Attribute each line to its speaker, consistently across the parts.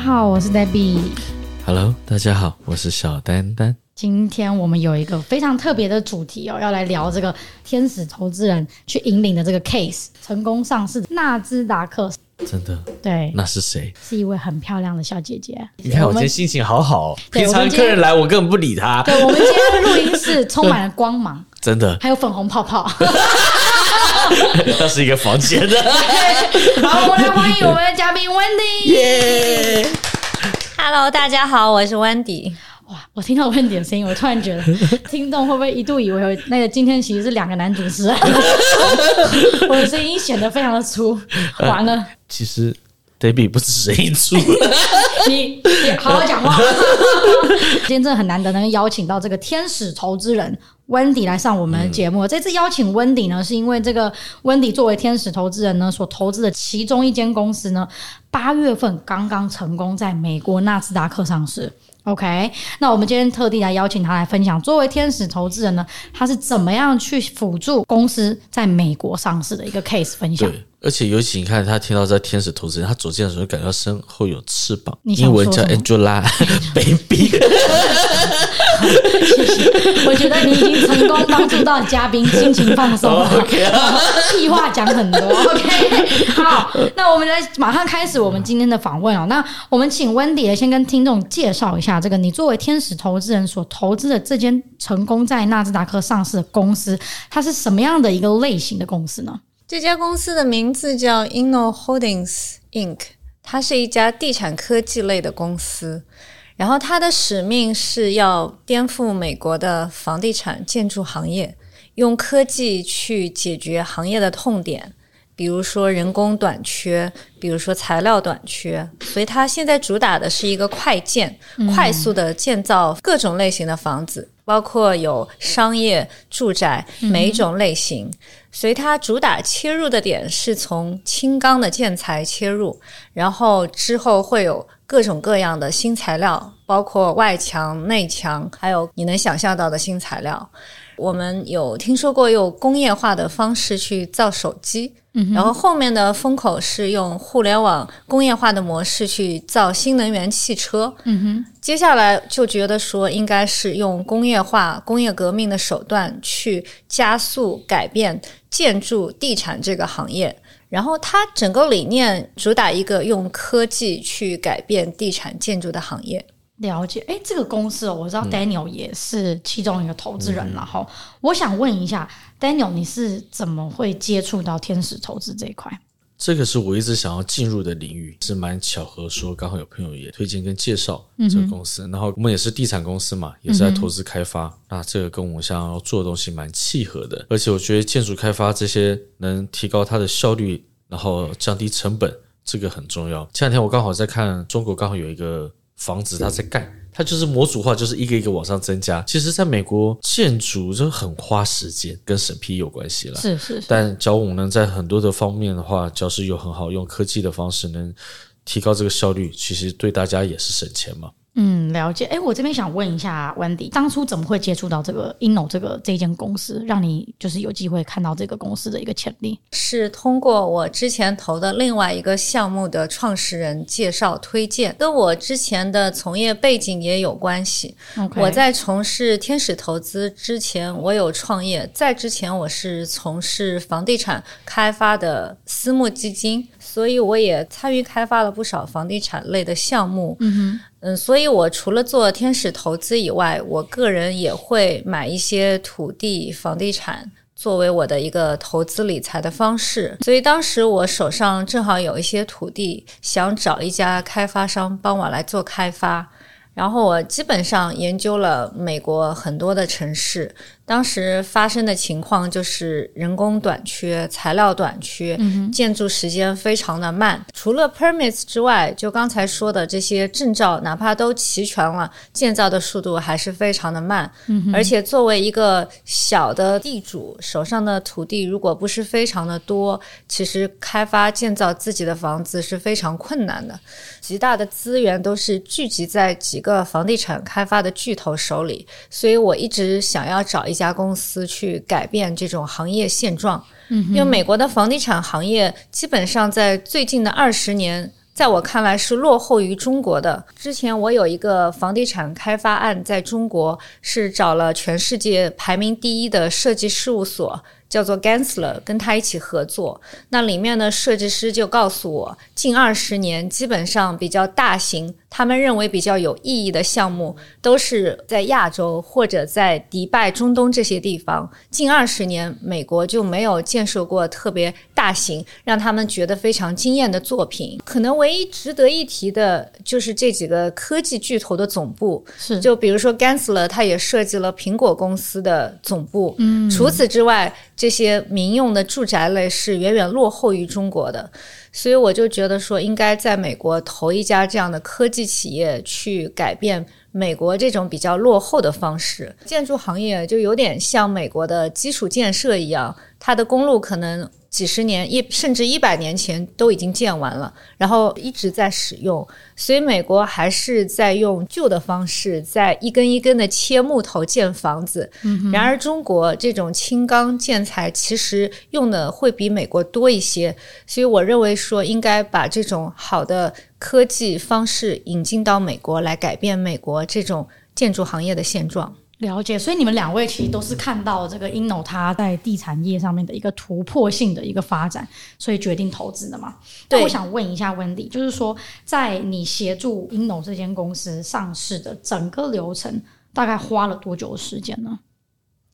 Speaker 1: 好，我是 Debbie。
Speaker 2: Hello，大家好，我是小丹丹。
Speaker 1: 今天我们有一个非常特别的主题哦，要来聊这个天使投资人去引领的这个 case，成功上市的纳斯达克。
Speaker 2: 真的？
Speaker 1: 对，
Speaker 2: 那是谁？
Speaker 1: 是一位很漂亮的小姐姐。
Speaker 2: 你看我今天心情好好，平常客人来我根本不理他。
Speaker 1: 对，我们今天录音室充满了光芒，
Speaker 2: 真的，
Speaker 1: 还有粉红泡泡。
Speaker 2: 那是一个房间的。
Speaker 1: 好，我们来欢迎我们的嘉宾 Wendy。
Speaker 3: 耶！Hello，大家好，我是 Wendy。
Speaker 1: 哇，我听到 Wendy 的声音，我突然觉得 听众会不会一度以为那个今天其实是两个男主持人？我的声音显得非常的粗，完了。
Speaker 2: 其实 Debbie 不是声音粗，
Speaker 1: 你你 好好讲话。今天真的很难得能邀请到这个天使投资人 Wendy 来上我们的节目。嗯、这次邀请 Wendy 呢，是因为这个 Wendy 作为天使投资人呢，所投资的其中一间公司呢，八月份刚刚成功在美国纳斯达克上市。OK，那我们今天特地来邀请他来分享，作为天使投资人呢，他是怎么样去辅助公司在美国上市的一个 case 分享。
Speaker 2: 对，而且尤其你看，他听到在天使投资人，他走进的时候感觉身后有翅膀，英文叫 Angelababy。
Speaker 1: 谢谢，我觉得你已经成功帮助到嘉宾心情放松了。
Speaker 2: Oh, okay.
Speaker 1: 屁话讲很多。OK，好，那我们来马上开始我们今天的访问哦。那我们请 Wendy 先跟听众介绍一下，这个你作为天使投资人所投资的这间成功在纳斯达克上市的公司，它是什么样的一个类型的公司呢？
Speaker 3: 这家公司的名字叫 Inno Holdings Inc，它是一家地产科技类的公司。然后它的使命是要颠覆美国的房地产建筑行业，用科技去解决行业的痛点，比如说人工短缺，比如说材料短缺。所以它现在主打的是一个快建，快速的建造各种类型的房子，包括有商业、住宅每一种类型。所以它主打切入的点是从轻钢的建材切入，然后之后会有。各种各样的新材料，包括外墙、内墙，还有你能想象到的新材料。我们有听说过用工业化的方式去造手机，嗯，然后后面的风口是用互联网工业化的模式去造新能源汽车。嗯哼，接下来就觉得说应该是用工业化、工业革命的手段去加速改变建筑地产这个行业。然后它整个理念主打一个用科技去改变地产建筑的行业。
Speaker 1: 了解，哎，这个公司哦，我知道 Daniel 也是其中一个投资人，然后我想问一下 Daniel，你是怎么会接触到天使投资这一块？
Speaker 2: 这个是我一直想要进入的领域，是蛮巧合说刚好有朋友也推荐跟介绍这个公司，然后我们也是地产公司嘛，也是在投资开发，那这个跟我们想要做的东西蛮契合的，而且我觉得建筑开发这些能提高它的效率，然后降低成本，这个很重要。前两天我刚好在看中国，刚好有一个房子它在盖，它就是模组化，就是一个一个往上增加。其实，在美国建筑就很花时间，跟审批有关系了。
Speaker 1: 是是是。
Speaker 2: 但假如我们能在很多的方面的话，教师有很好用科技的方式，能提高这个效率，其实对大家也是省钱嘛。
Speaker 1: 嗯，了解。哎，我这边想问一下 Wendy，当初怎么会接触到这个 Inno 这个这间公司，让你就是有机会看到这个公司的一个潜力？
Speaker 3: 是通过我之前投的另外一个项目的创始人介绍推荐，跟我之前的从业背景也有关系。我在从事天使投资之前，我有创业，在之前我是从事房地产开发的私募基金。所以我也参与开发了不少房地产类的项目，嗯哼，嗯，所以我除了做天使投资以外，我个人也会买一些土地、房地产作为我的一个投资理财的方式。所以当时我手上正好有一些土地，想找一家开发商帮我来做开发，然后我基本上研究了美国很多的城市。当时发生的情况就是人工短缺、材料短缺，建筑时间非常的慢。除了 permits 之外，就刚才说的这些证照，哪怕都齐全了，建造的速度还是非常的慢。而且作为一个小的地主，手上的土地如果不是非常的多，其实开发建造自己的房子是非常困难的。极大的资源都是聚集在几个房地产开发的巨头手里，所以我一直想要找一家公司去改变这种行业现状，因为美国的房地产行业基本上在最近的二十年在我看来是落后于中国的。之前我有一个房地产开发案，在中国是找了全世界排名第一的设计事务所。叫做 Gensler，跟他一起合作。那里面的设计师就告诉我，近二十年基本上比较大型，他们认为比较有意义的项目，都是在亚洲或者在迪拜、中东这些地方。近二十年，美国就没有建设过特别大型，让他们觉得非常惊艳的作品。可能唯一值得一提的，就是这几个科技巨头的总部。
Speaker 1: 是，
Speaker 3: 就比如说 Gensler，他也设计了苹果公司的总部。嗯，除此之外。这些民用的住宅类是远远落后于中国的，所以我就觉得说，应该在美国投一家这样的科技企业，去改变美国这种比较落后的方式。建筑行业就有点像美国的基础建设一样，它的公路可能。几十年一甚至一百年前都已经建完了，然后一直在使用，所以美国还是在用旧的方式，在一根一根的切木头建房子。嗯。然而中国这种轻钢建材其实用的会比美国多一些，所以我认为说应该把这种好的科技方式引进到美国来改变美国这种建筑行业的现状。
Speaker 1: 了解，所以你们两位其实都是看到这个 Inno 它在地产业上面的一个突破性的一个发展，所以决定投资的嘛。那，我想问一下 Wendy，就是说在你协助 Inno 这间公司上市的整个流程，大概花了多久的时间呢？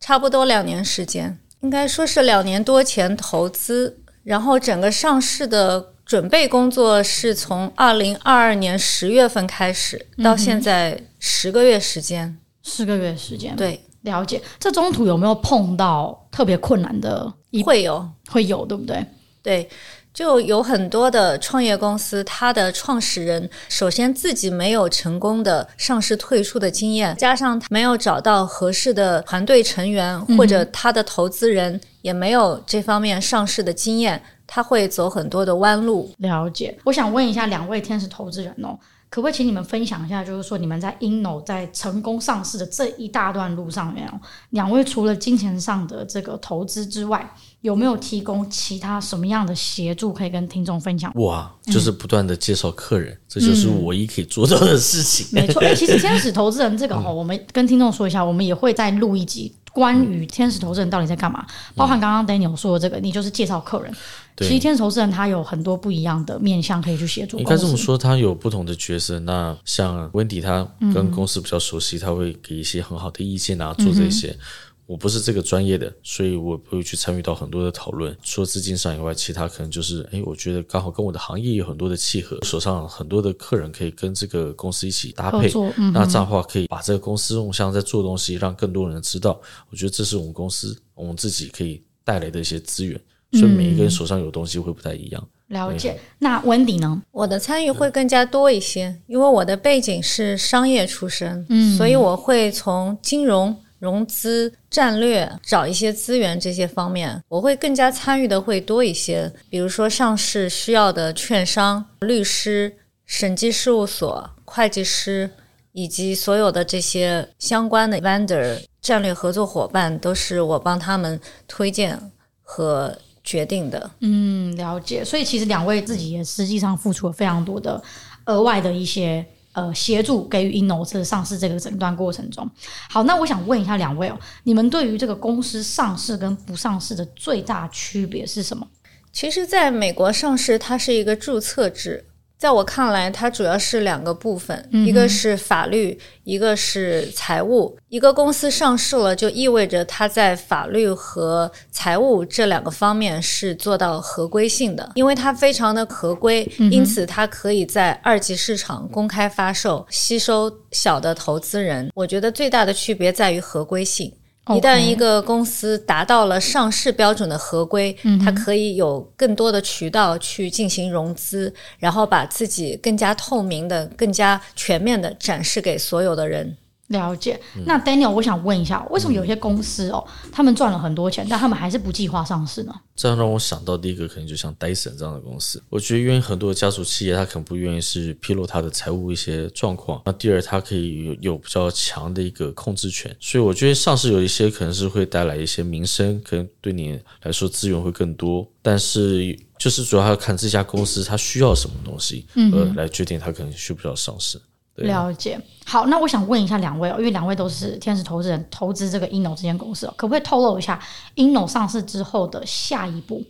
Speaker 3: 差不多两年时间，应该说是两年多前投资，然后整个上市的准备工作是从二零二二年十月份开始，到现在十个月时间。嗯
Speaker 1: 四个月时间，
Speaker 3: 对，
Speaker 1: 了解。这中途有没有碰到特别困难的？
Speaker 3: 会有，
Speaker 1: 会有，对不对？
Speaker 3: 对，就有很多的创业公司，它的创始人首先自己没有成功的上市退出的经验，加上他没有找到合适的团队成员，或者他的投资人也没有这方面上市的经验，他会走很多的弯路。
Speaker 1: 了解。我想问一下两位天使投资人哦。可不可以请你们分享一下，就是说你们在 Inno 在成功上市的这一大段路上面哦，两位除了金钱上的这个投资之外，有没有提供其他什么样的协助可以跟听众分享？
Speaker 2: 哇，就是不断的介绍客人，嗯，这就是我唯一可以做到的事情。
Speaker 1: 没错，其实天使投资人这个哈，我们跟听众说一下，我们也会再录一集。关于天使投资人到底在干嘛？包含刚刚 Daniel 说的这个，你就是介绍客人。其实天使投资人他有很多不一样的面向可以去协助。应该
Speaker 2: 这么说，他有不同的角色。那像 Wendy，他跟公司比较熟悉，他会给一些很好的意见啊，做这些。我不是这个专业的，所以我不会去参与到很多的讨论。除了资金上以外，其他可能就是，哎，我觉得刚好跟我的行业有很多的契合，手上很多的客人可以跟这个公司一起搭配。嗯、那这样的话，可以把这个公司用像在做东西，让更多人知道。我觉得这是我们公司我们自己可以带来的一些资源。所以每一个人手上有东西会不太一样。嗯、
Speaker 1: 了解。那 Wendy 呢？
Speaker 3: 我的参与会更加多一些，因为我的背景是商业出身，嗯，所以我会从金融。融资战略，找一些资源这些方面，我会更加参与的会多一些。比如说上市需要的券商、律师、审计事务所、会计师，以及所有的这些相关的 vendor 战略合作伙伴，都是我帮他们推荐和决定的。
Speaker 1: 嗯，了解。所以其实两位自己也实际上付出了非常多的额外的一些。呃，协助给予 Inno 这上市这个诊断过程中，好，那我想问一下两位哦，你们对于这个公司上市跟不上市的最大区别是什么？
Speaker 3: 其实，在美国上市，它是一个注册制。在我看来，它主要是两个部分，一个是法律，一个是财务。一个公司上市了，就意味着它在法律和财务这两个方面是做到合规性的，因为它非常的合规，因此它可以在二级市场公开发售，吸收小的投资人。我觉得最大的区别在于合规性。一旦一个公司达到了上市标准的合规，嗯，它可以有更多的渠道去进行融资，然后把自己更加透明的、更加全面的展示给所有的人。
Speaker 1: 了解。那 Daniel，我想问一下，为什么有些公司哦，他们赚了很多钱，但他们还是不计划上市呢？
Speaker 2: 这样让我想到第一个，可能就像 Dyson 这样的公司。我觉得，因为很多的家族企业，他可能不愿意是披露他的财务一些状况。那第二，他可以有有比较强的一个控制权。所以，我觉得上市有一些可能是会带来一些名声，可能对你来说资源会更多。但是，就是主要要看这家公司它需要什么东西，嗯，来决定它可能需不需要上市。
Speaker 1: 了解，好，那我想问一下两位哦，因为两位都是天使投资人，投资这个 Inno 这间公司哦，可不可以透露一下 Inno 上市之后的下一步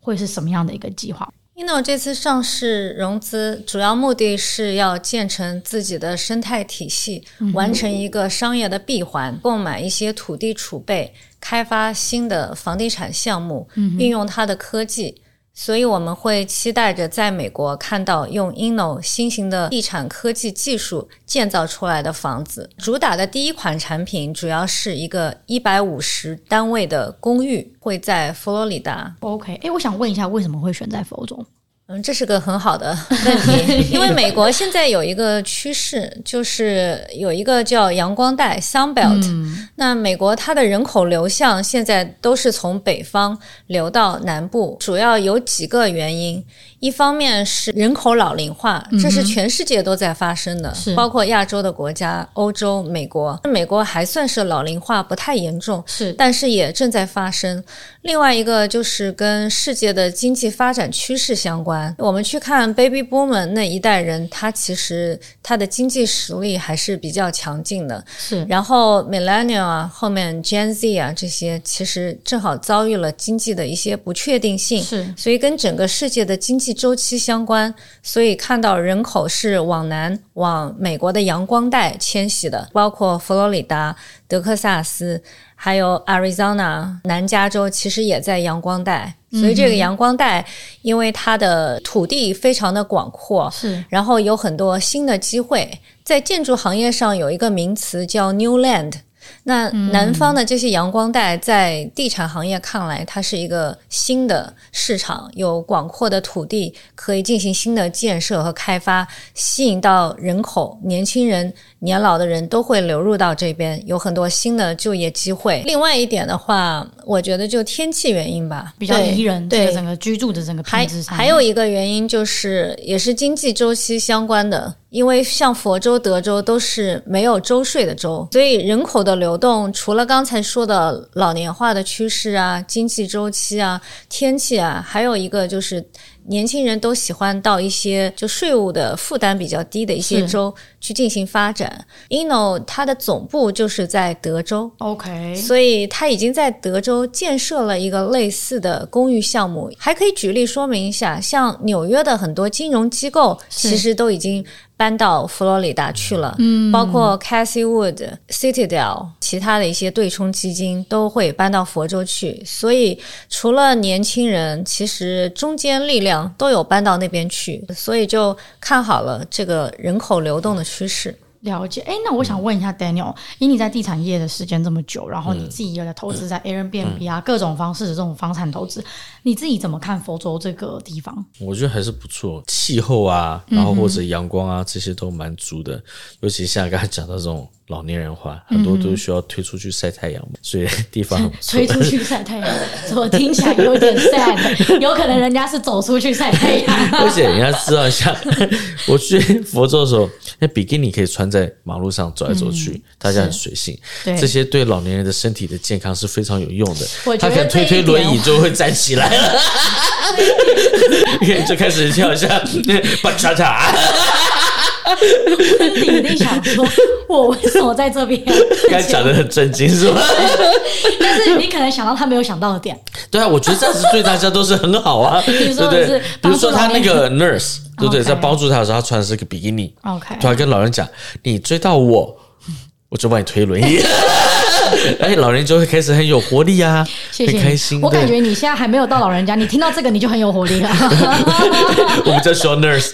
Speaker 1: 会是什么样的一个计划
Speaker 3: ？Inno 这次上市融资主要目的是要建成自己的生态体系，嗯、完成一个商业的闭环，购买一些土地储备，开发新的房地产项目，嗯、运用它的科技。所以我们会期待着在美国看到用 Inno 新型的地产科技技术建造出来的房子。主打的第一款产品主要是一个一百五十单位的公寓，会在佛罗里达。
Speaker 1: OK，哎，我想问一下，为什么会选在佛州？
Speaker 3: 嗯，这是个很好的 问题，因为美国现在有一个趋势，就是有一个叫阳光带 （Sun Belt）。嗯。那美国它的人口流向现在都是从北方流到南部，主要有几个原因。一方面是人口老龄化，这是全世界都在发生的，嗯、包括亚洲的国家、欧洲、美国。美国还算是老龄化不太严重，是，但是也正在发生。另外一个就是跟世界的经济发展趋势相关。我们去看 Baby Boomer 那一代人，他其实他的经济实力还是比较强劲的。是，然后 Millennial 啊，后面 Gen Z 啊这些，其实正好遭遇了经济的一些不确定性。是，所以跟整个世界的经济。周期相关，所以看到人口是往南往美国的阳光带迁徙的，包括佛罗里达、德克萨斯，还有 Arizona 南加州，其实也在阳光带。所以这个阳光带，因为它的土地非常的广阔，是，然后有很多新的机会，在建筑行业上有一个名词叫 New Land。那南方的这些阳光带，在地产行业看来，它是一个新的市场，有广阔的土地可以进行新的建设和开发，吸引到人口，年轻人。年老的人都会流入到这边，有很多新的就业机会。另外一点的话，我觉得就天气原因吧，
Speaker 1: 比较宜人，对整个居住的整个品质上。
Speaker 3: 还有一个原因就是，也是经济周期相关的，因为像佛州、德州都是没有州税的州，所以人口的流动除了刚才说的老年化的趋势啊、经济周期啊、天气啊，还有一个就是。年轻人都喜欢到一些就税务的负担比较低的一些州去进行发展。Inno 它的总部就是在德州，OK，所以它已经在德州建设了一个类似的公寓项目。还可以举例说明一下，像纽约的很多金融机构其实都已经。搬到佛罗里达去了，嗯，包括 Cassie Wood、Citadel，其他的一些对冲基金都会搬到佛州去。所以除了年轻人，其实中间力量都有搬到那边去，所以就看好了这个人口流动的趋势。
Speaker 1: 了解，哎，那我想问一下 Daniel，以你在地产业的时间这么久，然后你自己又在投资在 Airbnb 啊、嗯、各种方式的这种房产投资，你自己怎么看佛州这个地方？
Speaker 2: 我觉得还是不错，气候啊，然后或者阳光啊，这些都蛮足的，尤其像刚才讲到这种。老年人化，很多都需要推出去晒太阳，嗯、所以地方。
Speaker 1: 推出去晒太阳，怎么听起来有点 sad？有可能人家是走出去晒太阳。
Speaker 2: 而且你要知道一下，我去佛州的时候，那比基尼可以穿在马路上走来走去，嗯、大家很随性。这些对老年人的身体的健康是非常有用的。他可能推推轮椅就会站起来了，就开始跳一下巴恰恰。
Speaker 1: 温迪一定想说，我为什么在这边？
Speaker 2: 刚才讲的很震惊是吧？
Speaker 1: 但是你可能想到他没有想到的点。
Speaker 2: 对啊，我觉得这样子对大家都是很好啊，对不对？比如说他那个 nurse，对不对？在帮助他的时候，他穿的是个比基尼，OK，他跟老人讲：“你追到我，我就帮你推轮椅。”哎，老人就会开始很有活力啊，谢谢，很开心。
Speaker 1: 我感觉你现在还没有到老人家，你听到这个你就很有活力了。
Speaker 2: 我们叫 show nurse。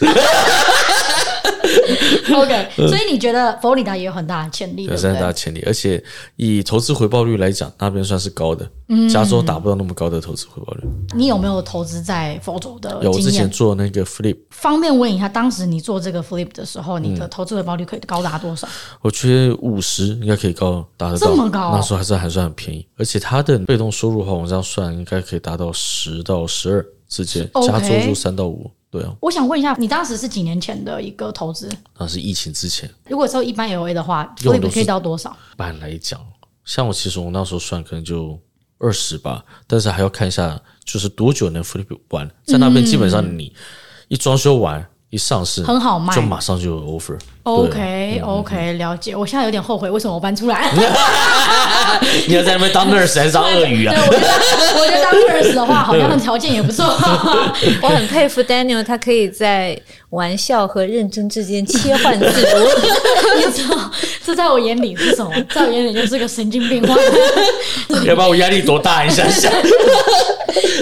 Speaker 1: OK，所以你觉得佛罗里达也有很大的潜力，
Speaker 2: 有很大的潜力，而且以投资回报率来讲，那边算是高的。嗯，加州达不到那么高的投资回报率。
Speaker 1: 你有没有投资在佛州的？
Speaker 2: 有，我之前做那个 flip。
Speaker 1: 方便问一下，当时你做这个 flip 的时候，你的投资回报率可以高达多少？
Speaker 2: 我觉得五十应该可以高达得到，
Speaker 1: 这么高？
Speaker 2: 那时候还是还算很便宜，而且它的被动收入的话，我这样算应该可以达到十到十二之间，加州就三到五。对啊，
Speaker 1: 我想问一下，你当时是几年前的一个投资？
Speaker 2: 那是疫情之前。
Speaker 1: 如果说一般 LA 的话，flip 可以到多少？
Speaker 2: 一般来讲，像我其实我那时候算可能就。二十吧，但是还要看一下，就是多久能 flip 完。在那边基本上你一装修完、嗯、一上市，
Speaker 1: 很好卖，
Speaker 2: 就马上就有 offer。
Speaker 1: OK OK，了解。我现在有点后悔，为什么我搬出来？
Speaker 2: 你要在那边当 nurse 还是当鳄鱼啊？
Speaker 1: 对，我觉得我觉得当 nurse 的话，好像条件也不错。
Speaker 3: 我很佩服 Daniel，他可以在玩笑和认真之间切换自如。
Speaker 1: 你知道，这在我眼里是什么？在我眼里就是个神经病患。
Speaker 2: 要把我压力多大？你想想。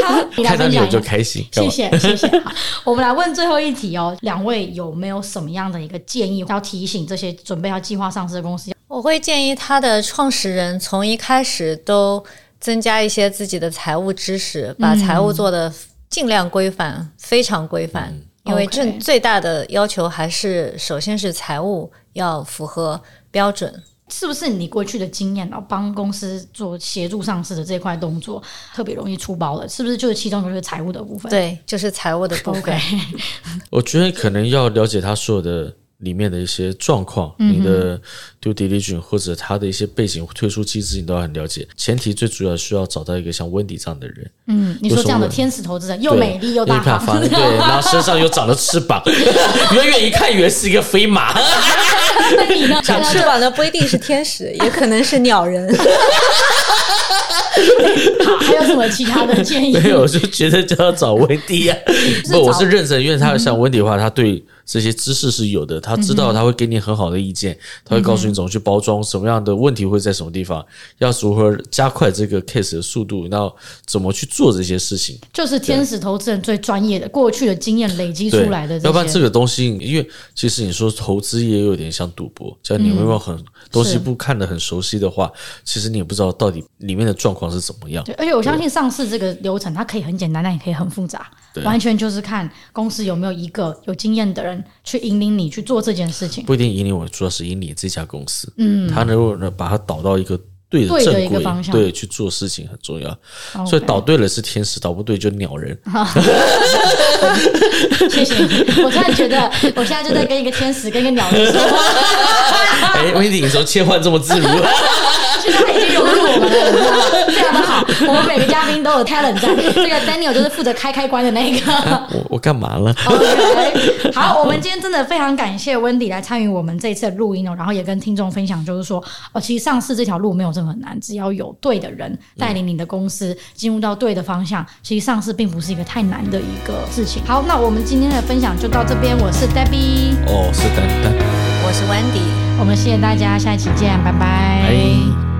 Speaker 1: 好，
Speaker 2: 看到你我就开心。
Speaker 1: 谢谢谢谢。好，我们来问最后一题哦，两位有没有什么样的一个建议？要提醒这些准备要计划上市的公司，
Speaker 3: 我会建议他的创始人从一开始都增加一些自己的财务知识，把财务做的尽量规范，嗯、非常规范。嗯、因为这最大的要求还是，首先是财务要符合标准。
Speaker 1: 是不是你过去的经验，然后帮公司做协助上市的这块动作特别容易出包了？是不是就是其中就是财务的部分？
Speaker 3: 对，就是财务的部分。
Speaker 2: 我觉得可能要了解他所有的。里面的一些状况，你的 due diligence 或者他的一些背景、退出机制，你都要很了解。前提最主要需要找到一个像 Wendy 这样的人。
Speaker 1: 嗯，你说这样的天使投资人，又美丽又大方，
Speaker 2: 对，然后身上又长了翅膀，远远一看以为是一个飞马。
Speaker 1: 那你呢？
Speaker 3: 长翅膀的不一定是天使，也可能是鸟人。
Speaker 1: 好，还有什么其他的建议？
Speaker 2: 没有，我就觉得就要找 Wendy 啊。不，我是认真，因为他像 Wendy 的话，他对。这些知识是有的，他知道他会给你很好的意见，嗯、他会告诉你怎么去包装，什么样的问题会在什么地方，要如何加快这个 case 的速度，然后怎么去做这些事情，
Speaker 1: 就是天使投资人最专业的过去的经验累积出来的。
Speaker 2: 要不然这个东西，因为其实你说投资也有点像赌博，像你没有很、嗯、东西不看得很熟悉的话，其实你也不知道到底里面的状况是怎么样。
Speaker 1: 对，而且我相信上市这个流程，它可以很简单，但也可以很复杂，对完全就是看公司有没有一个有经验的人。去引领你去做这件事情，
Speaker 2: 不一定引领我，主要是引领这家公司。嗯，他能够把它导到一个对的正轨，对，方向对去做事情很重要。所以导对了是天使，导不对就鸟人。
Speaker 1: 谢谢你，我突然觉得我现在就在跟一个天使跟一个鸟人说话。
Speaker 2: 哎、欸，温迪，你说切换这么自如？
Speaker 1: 现在他已经融入我们了，非常的好。我们每个嘉宾都有 talent 在，这个 Daniel 就是负责开开关的那个。
Speaker 2: 我我干嘛了？
Speaker 1: OK，好，我们今天真的非常感谢 Wendy 来参与我们这一次的录音哦，然后也跟听众分享，就是说，哦，其实上市这条路没有这么难，只要有对的人带领你的公司进入到对的方向，其实上市并不是一个太难的一个事情。好，那我们今天的分享就到这边，我是 Debbie，
Speaker 2: 哦，是丹丹，
Speaker 3: 我是 Wendy，
Speaker 1: 我们谢谢大家，下一期见，拜拜。
Speaker 2: 拜